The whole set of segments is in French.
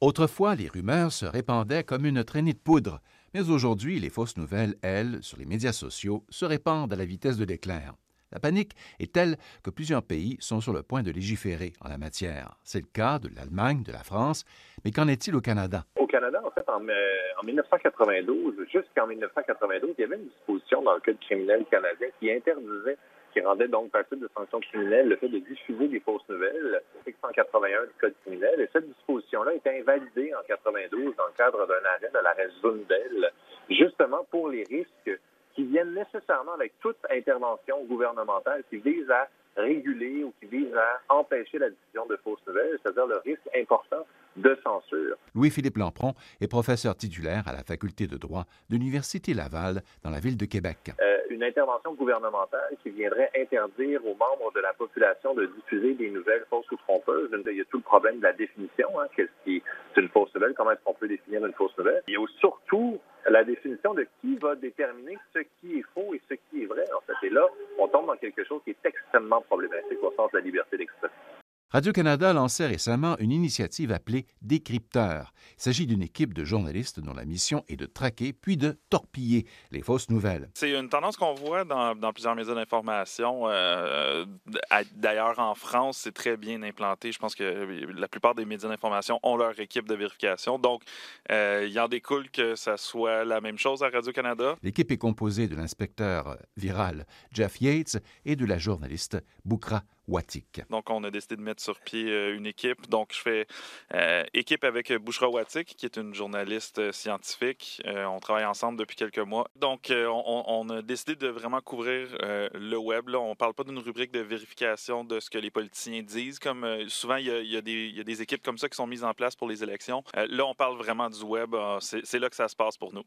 Autrefois, les rumeurs se répandaient comme une traînée de poudre, mais aujourd'hui, les fausses nouvelles, elles, sur les médias sociaux, se répandent à la vitesse de l'éclair. La panique est telle que plusieurs pays sont sur le point de légiférer en la matière. C'est le cas de l'Allemagne, de la France, mais qu'en est-il au Canada? Au Canada, en fait, en, 1992, jusqu'en 1992, il y avait une disposition dans le Code criminel canadien qui interdisait qui rendait donc passible de sanctions criminelles le fait de diffuser des fausses nouvelles, 181 du Code criminel. Et cette disposition-là était invalidée en 92 dans le cadre d'un arrêt de l'arrêt Zundel, justement pour les risques qui viennent nécessairement avec toute intervention gouvernementale qui vise à réguler ou qui vise à empêcher la diffusion de fausses nouvelles, c'est-à-dire le risque important de censure. Louis-Philippe Lampron est professeur titulaire à la faculté de droit de l'Université Laval dans la ville de Québec. Euh, une intervention gouvernementale qui viendrait interdire aux membres de la population de diffuser des nouvelles fausses ou trompeuses. Il y a tout le problème de la définition. Hein, qu'est-ce qui est une fausse nouvelle? Comment est-ce qu'on peut définir une fausse nouvelle? Il y a surtout la définition de qui va déterminer ce qui est faux et ce qui est vrai, en fait. Et là, on tombe dans quelque chose qui est extrêmement problématique au sens de la liberté d'expression. Radio-Canada lançait récemment une initiative appelée Décrypteur. Il s'agit d'une équipe de journalistes dont la mission est de traquer puis de torpiller les fausses nouvelles. C'est une tendance qu'on voit dans, plusieurs médias d'information. Euh, d'ailleurs, en France, c'est très bien implanté. Je pense que la plupart des médias d'information ont leur équipe de vérification. Donc, euh, il en découle que ça soit la même chose à Radio-Canada. L'équipe est composée de l'inspecteur viral Jeff Yates et de la journaliste Boukra Donc, on a décidé de mettre sur pied euh, une équipe. Donc, je fais euh, équipe avec Bouchra Watik, qui est une journaliste euh, scientifique. on travaille ensemble depuis quelques mois. Donc, on, a décidé de vraiment couvrir le web. Là. On ne parle pas d'une rubrique de vérification de ce que les politiciens disent. Comme souvent, il y, a, des, équipes comme ça qui sont mises en place pour les élections. là, on parle vraiment du web. Ah, c'est là que ça se passe pour nous.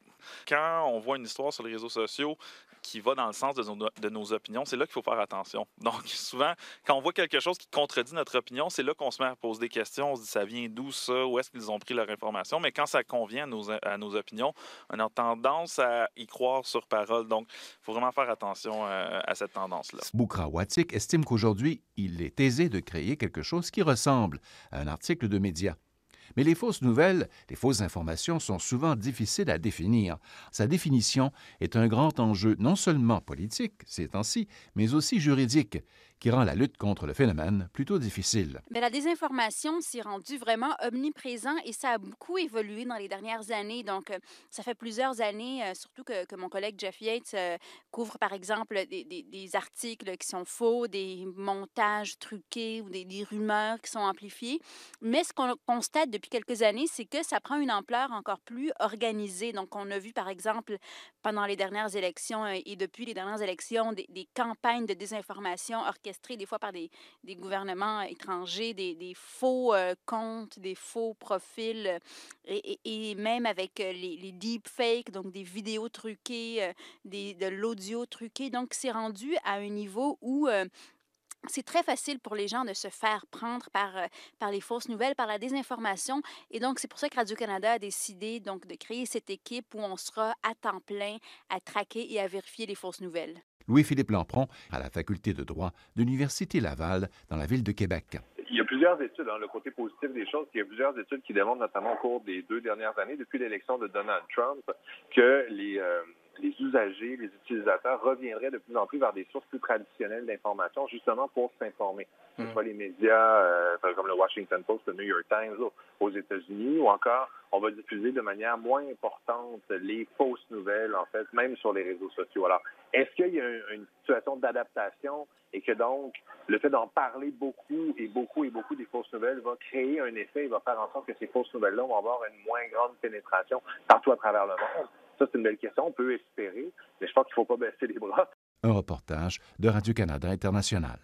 Quand on voit une histoire sur les réseaux sociaux qui va dans le sens de nos, de nos opinions, c'est là qu'il faut faire attention. Donc, souvent, quand on voit quelque chose qui contredit notre opinion, c'est là qu'on se met à poser des questions. On se dit, ça vient d'où ça? Où est-ce qu'ils ont pris leur information? Mais quand ça convient à nos, à nos opinions, on a tendance à y croire sur parole. Donc, il faut vraiment faire attention euh, à cette tendance-là. Boukra Watik estime qu'aujourd'hui, il est aisé de créer quelque chose qui ressemble à un article de média. Mais les fausses nouvelles, les fausses informations sont souvent difficiles à définir. Sa définition est un grand enjeu non seulement politique ces temps-ci, mais aussi juridique, qui rend la lutte contre le phénomène plutôt difficile. Mais la désinformation s'est rendue vraiment omniprésent et ça a beaucoup évolué dans les dernières années. Donc, euh, ça fait plusieurs années, euh, surtout que, que, mon collègue Jeff Yates euh, couvre, par exemple, des, des, articles qui sont faux, des montages truqués ou des, des rumeurs qui sont amplifiées. Mais ce qu'on constate depuis quelques années, c'est que ça prend une ampleur encore plus organisée. Donc, on a vu, par exemple, pendant les dernières élections et depuis les dernières élections, des campagnes de désinformation orchestrées des fois par des, gouvernements étrangers, des, faux euh, comptes, des faux profils, euh, et, même avec euh, les, deepfakes, donc des vidéos truquées, de l'audio truqué. Donc, c'est rendu à un niveau où c'est très facile pour les gens de se faire prendre par, par les fausses nouvelles, par la désinformation. Et donc, c'est pour ça que Radio-Canada a décidé donc, de créer cette équipe où on sera à temps plein à traquer et à vérifier les fausses nouvelles. Louis-Philippe Lampron à la faculté de droit de l'Université Laval dans la ville de Québec. Il y a plusieurs études, hein, le côté positif des choses, il y a plusieurs études qui démontrent notamment au cours des deux dernières années, depuis l'élection de Donald Trump, que les, euh, les usagers, les utilisateurs reviendraient de plus en plus vers des sources plus traditionnelles d'information, justement pour s'informer. Que ce hmm. soit les médias euh, comme le Washington Post, le New York Times aux États-Unis, ou encore on va diffuser de manière moins importante les fausses nouvelles, en fait, même sur les réseaux sociaux. Alors, est-ce qu'il y a une situation d'adaptation et que donc le fait d'en parler beaucoup et beaucoup et beaucoup des fausses nouvelles va créer un effet et va faire en sorte que ces fausses nouvelles-là vont avoir une moins grande pénétration partout à travers le monde? C'est une belle question. On peut espérer, mais je pense qu'il ne faut pas baisser les bras. Un reportage de Radio-Canada International.